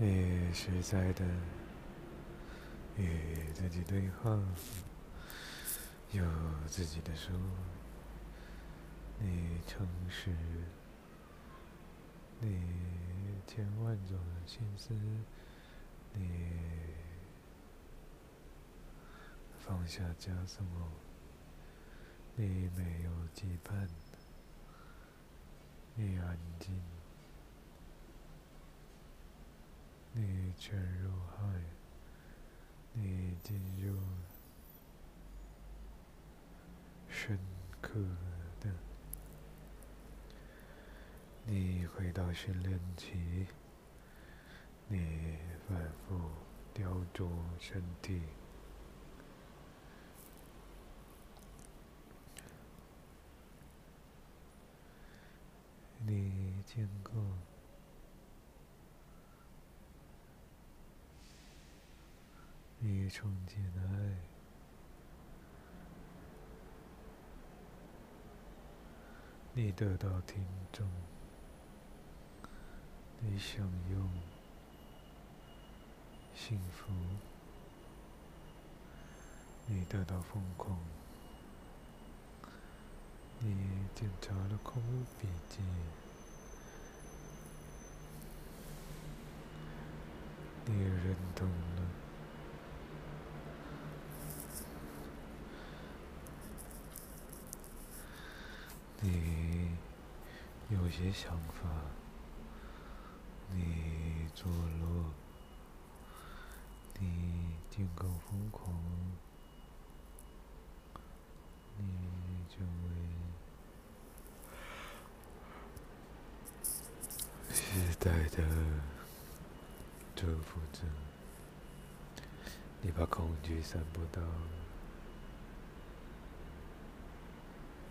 你实在的与自己对话，有自己的书，你诚实，你千万种心思，你放下枷锁，你没有羁绊，你安静。你潜入海，你进入深刻的，你回到训练期，你反复雕琢身体，你见过。你冲进爱，你得到听众，你享用幸福，你得到疯狂，你检查了空笔记，你认同了。你有些想法，你做落，你尽够疯狂，你就会时代的征服者，你把恐惧散播到。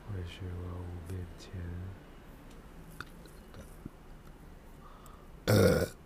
会是万物面前。呃。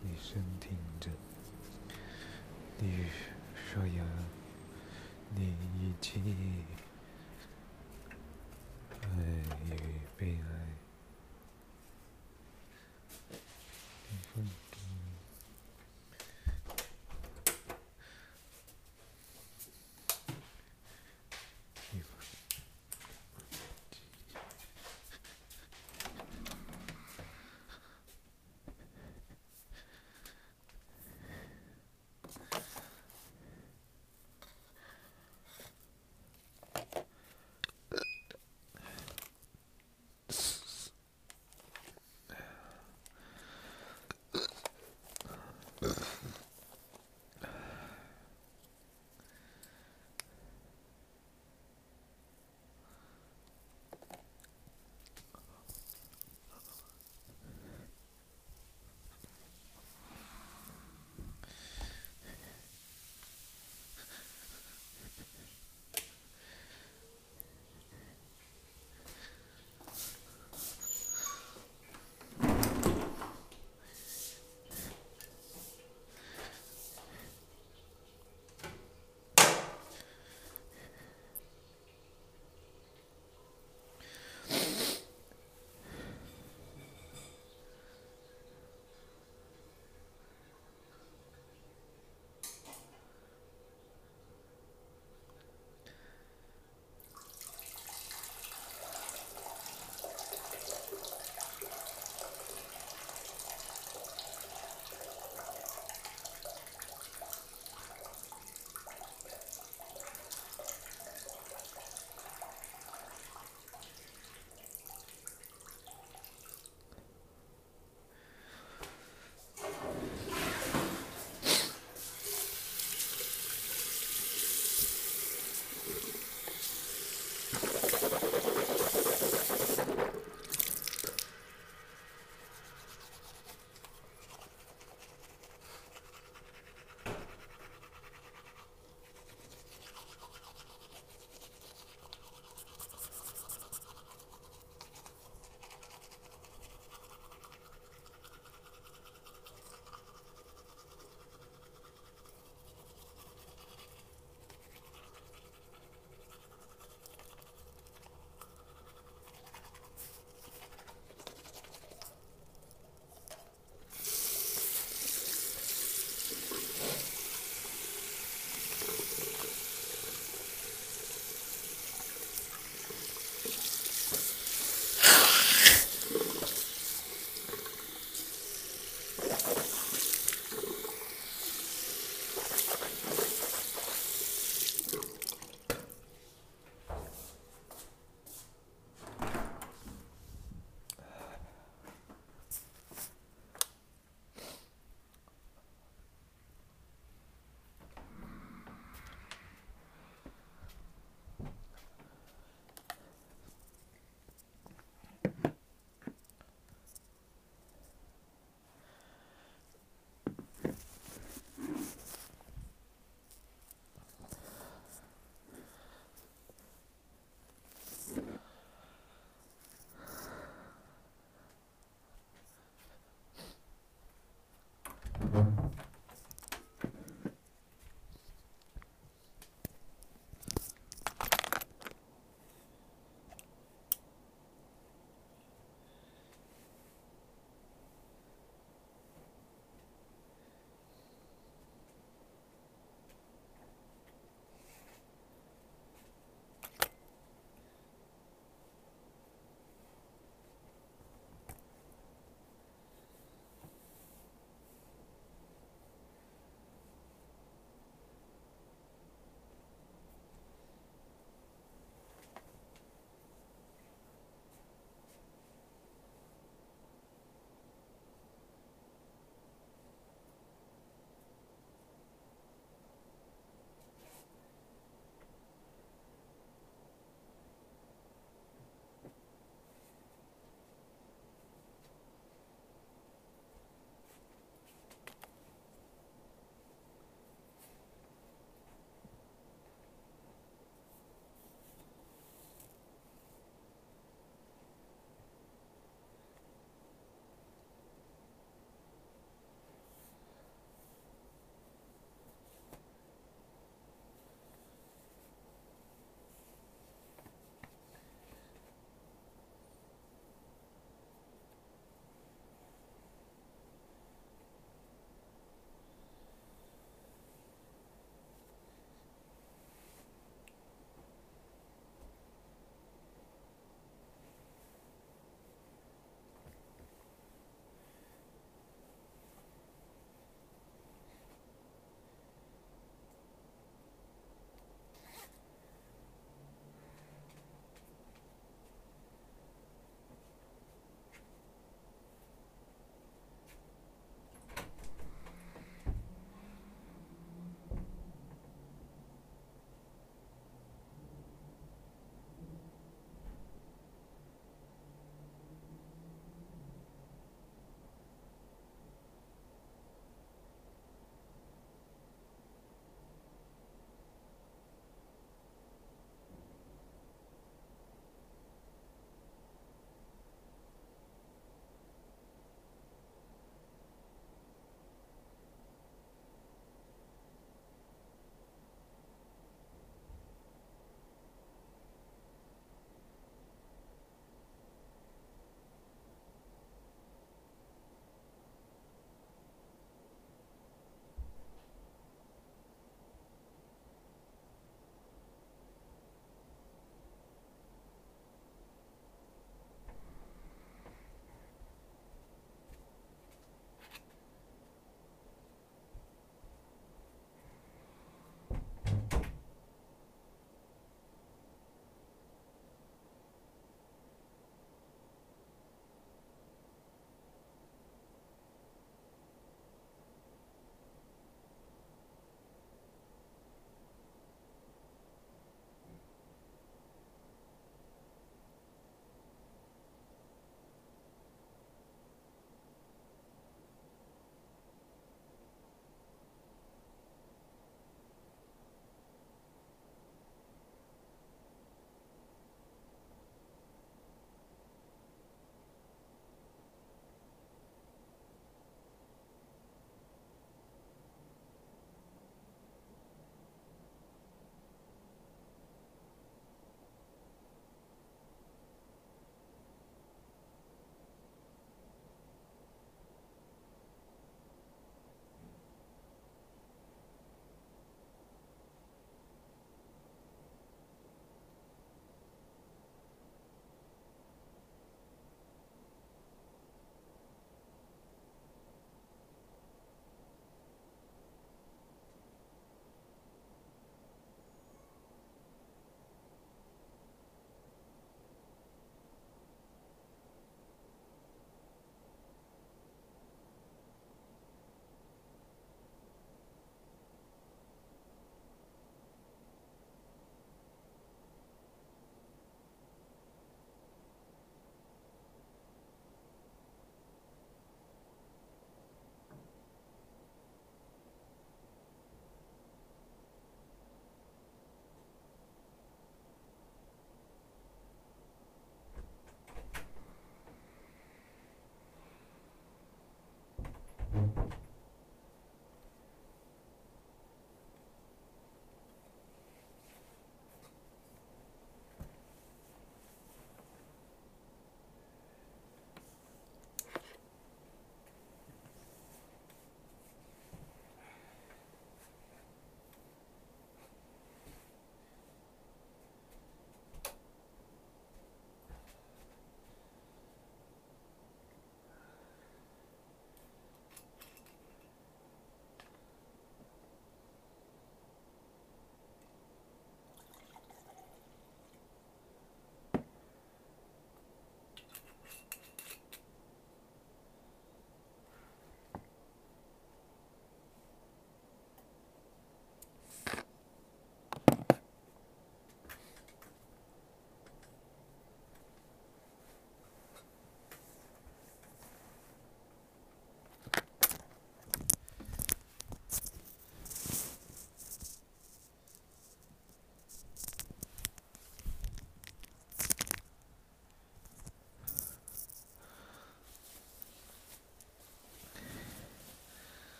你身挺着，你说呀，你已经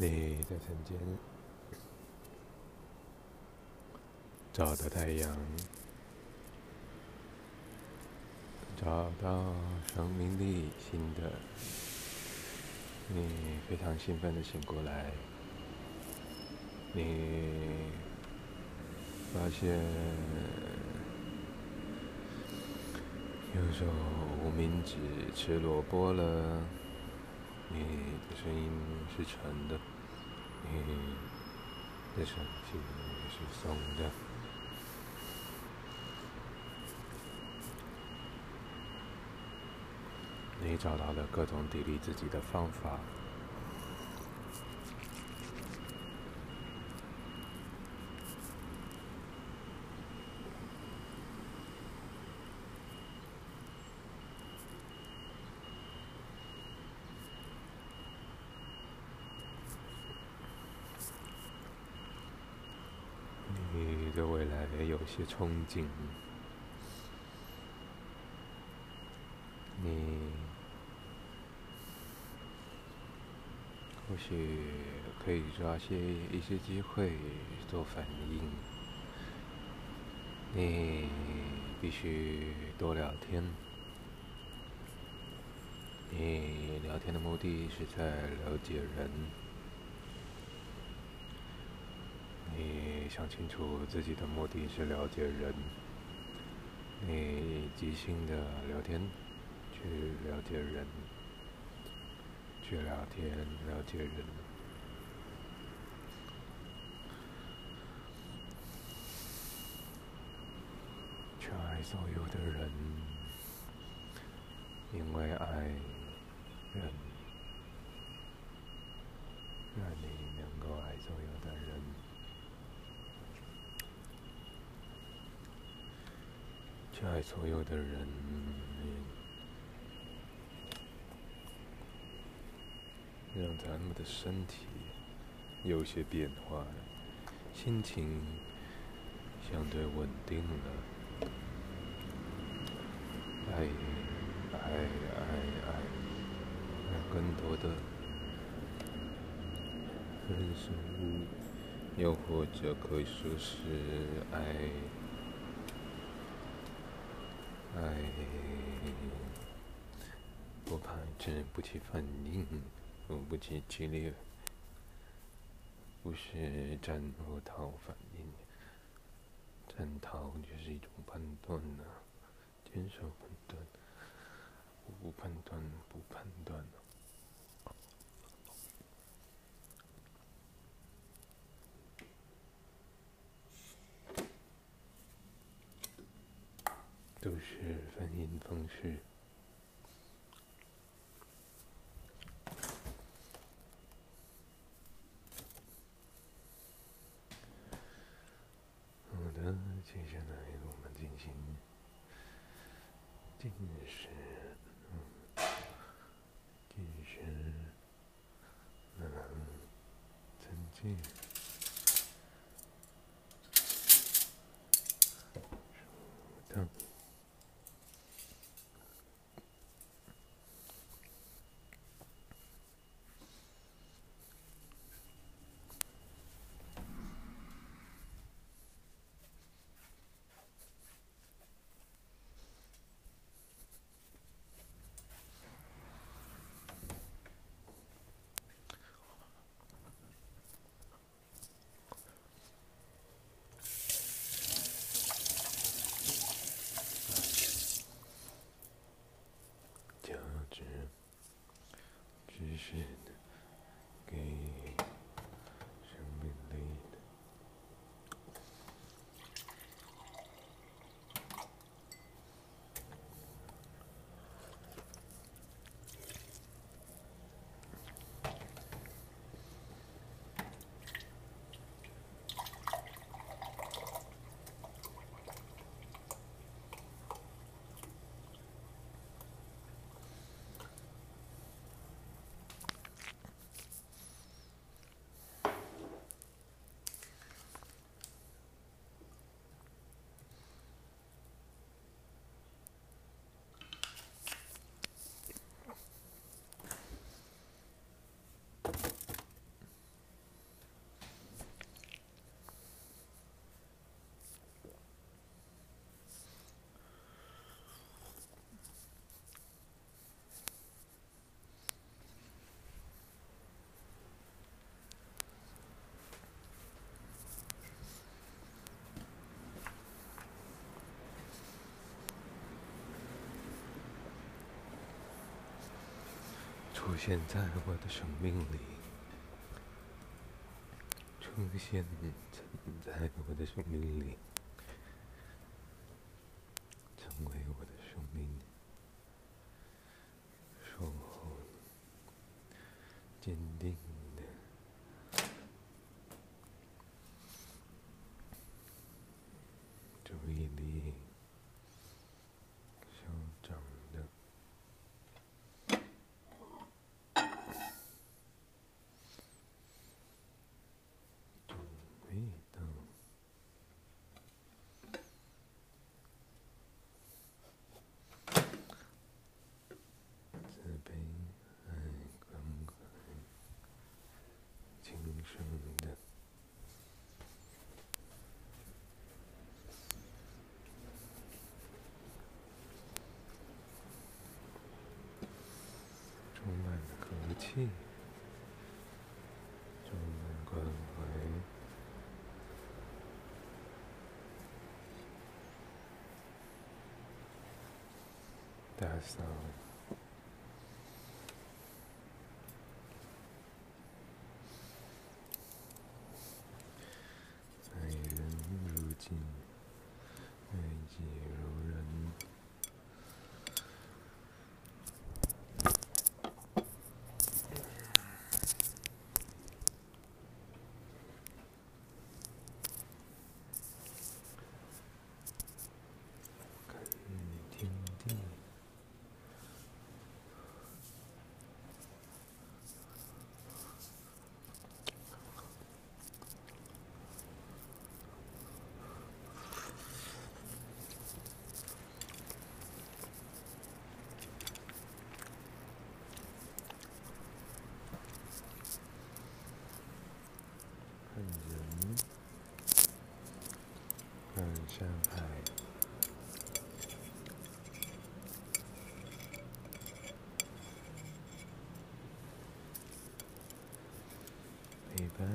你在晨间找到太阳，找到生命力新的，你非常兴奋的醒过来，你发现右手无名指吃萝卜了。你的声音是沉的，的身体是松的。你找到了各种砥砺自己的方法。对未来有些憧憬，你或许可以抓些一些机会做反应。你必须多聊天。你聊天的目的是在了解人。你想清楚自己的目的是了解人，你即兴的聊天，去了解人，去聊天了解人，去爱所有的人，因为爱人，让你能够爱所有的人。去爱所有的人，让他们的身体有些变化，心情相对稳定了。爱，爱，爱，爱，让更多的人事物，又或者可以说是爱。哎，不排斥，不起反应，我不起激烈，不是战或逃反应。战逃就是一种判断啊，坚守判断，不判断不判断。都是反应方式。出现在我的生命里，出现在我的生命里， 같이 전문가의 따스한 看山海。陪伴，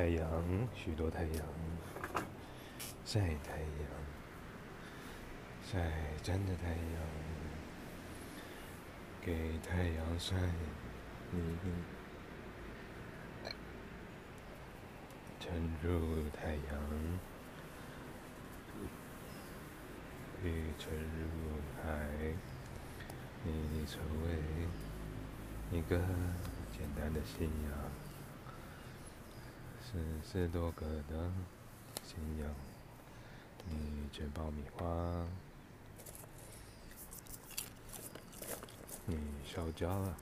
太阳，许多太阳，晒太阳，晒真的太阳，给太阳晒你，沉入太阳，雨沉入海，你成为一个简单的信仰。四十多个的信仰，你吃爆米花，你烧焦了，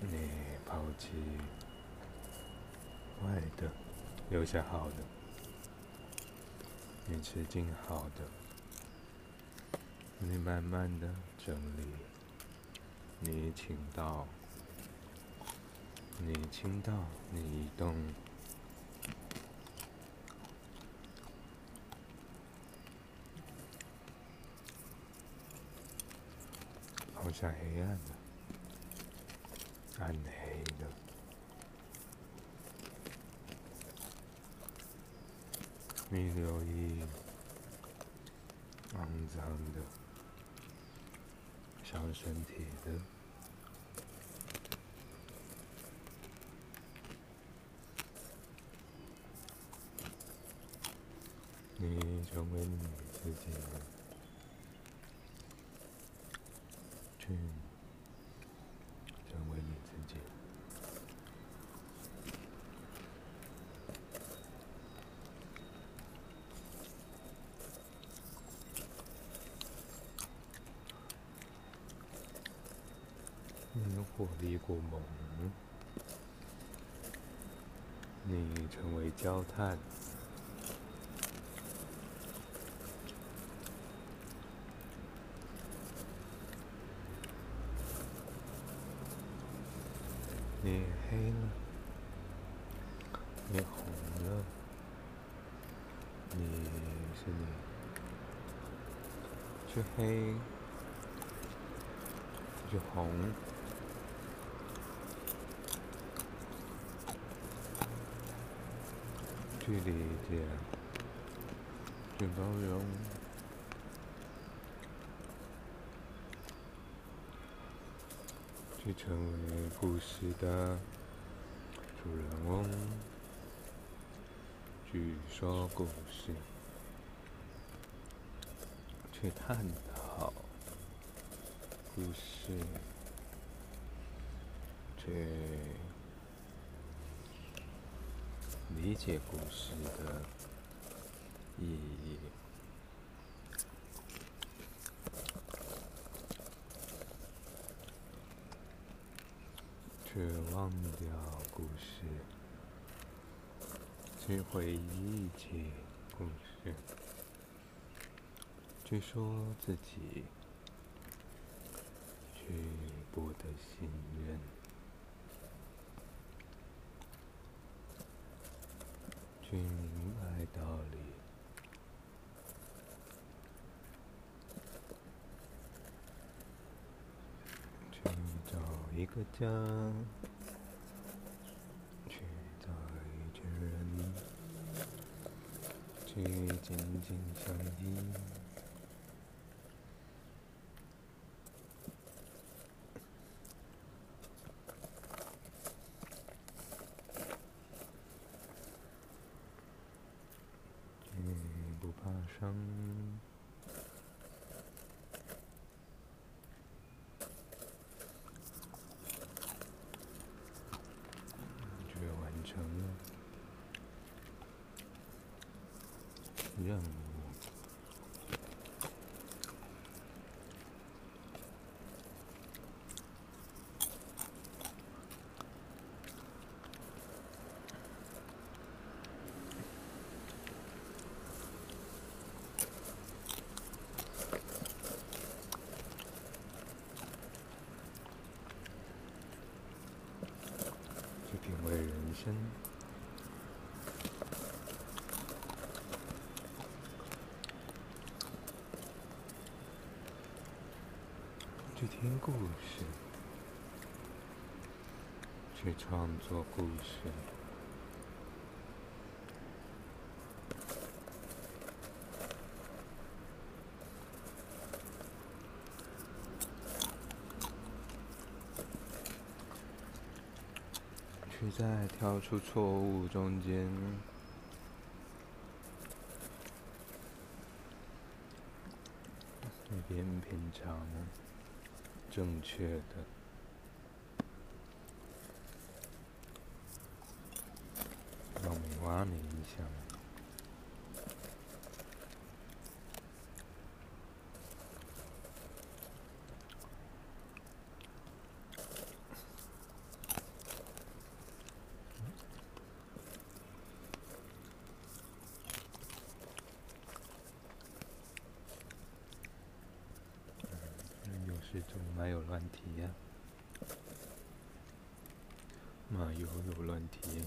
你抛弃坏的，留下好的，你吃进好的，你慢慢的整理。你请到，你倾倒，你移动，好像黑暗的，暗黑的，你留意肮脏的。伤身体的，成为你自己。去成为你自己你有过的一个梦你成为焦炭去包容，去成为故事的主人翁，去说故事，去探讨故事，去。理解故事的意义，却忘掉故事，去回忆起故事，去说自己，去不得信任。去明白道理，去找一个家，去找一群人，去紧紧相依。伤，却完成了任务。去听故事，去创作故事。去在挑出错误中间，一边品尝正确的，让我们挖冥想。这没有乱提呀，没有有乱体。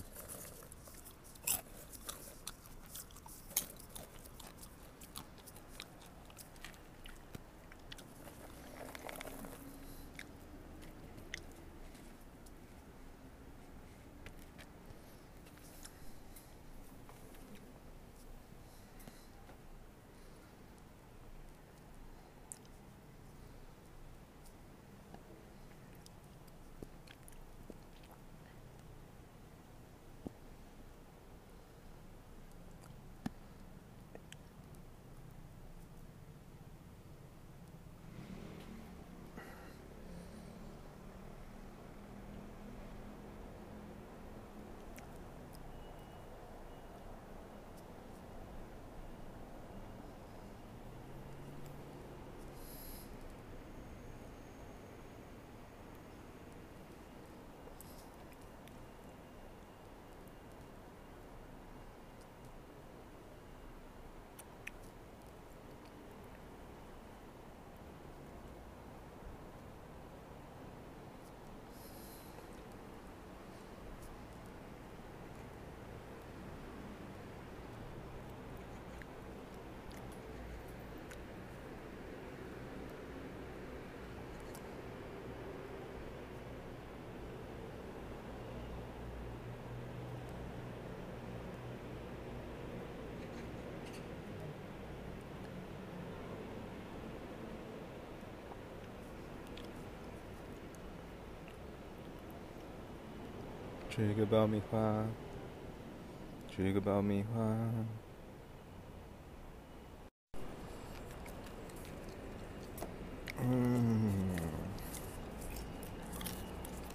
吃一个爆米花，吃一个爆米花。嗯，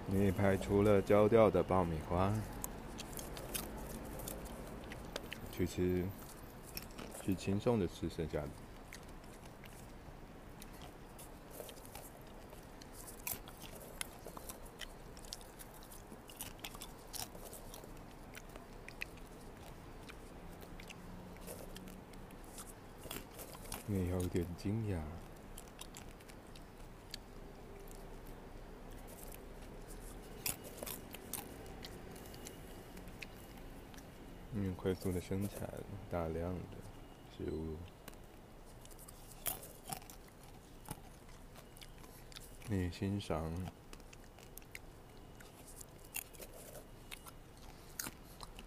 你拍出了焦掉的爆米花，去吃，去轻松的吃剩下的。你有点惊讶。因为快速的生产大量的食物，你欣赏。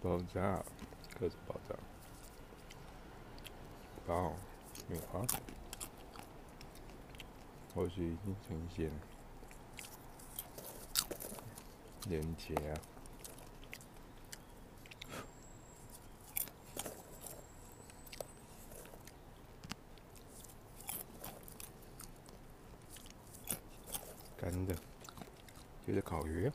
爆炸，各种爆炸，爆米花，或许已经呈现连接啊。干的，就是烤鱼，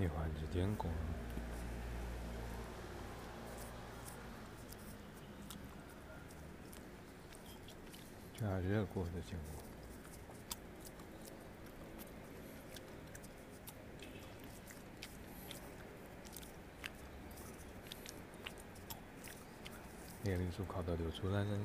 你还是见过，加热过的见过，年龄数考到流出来了。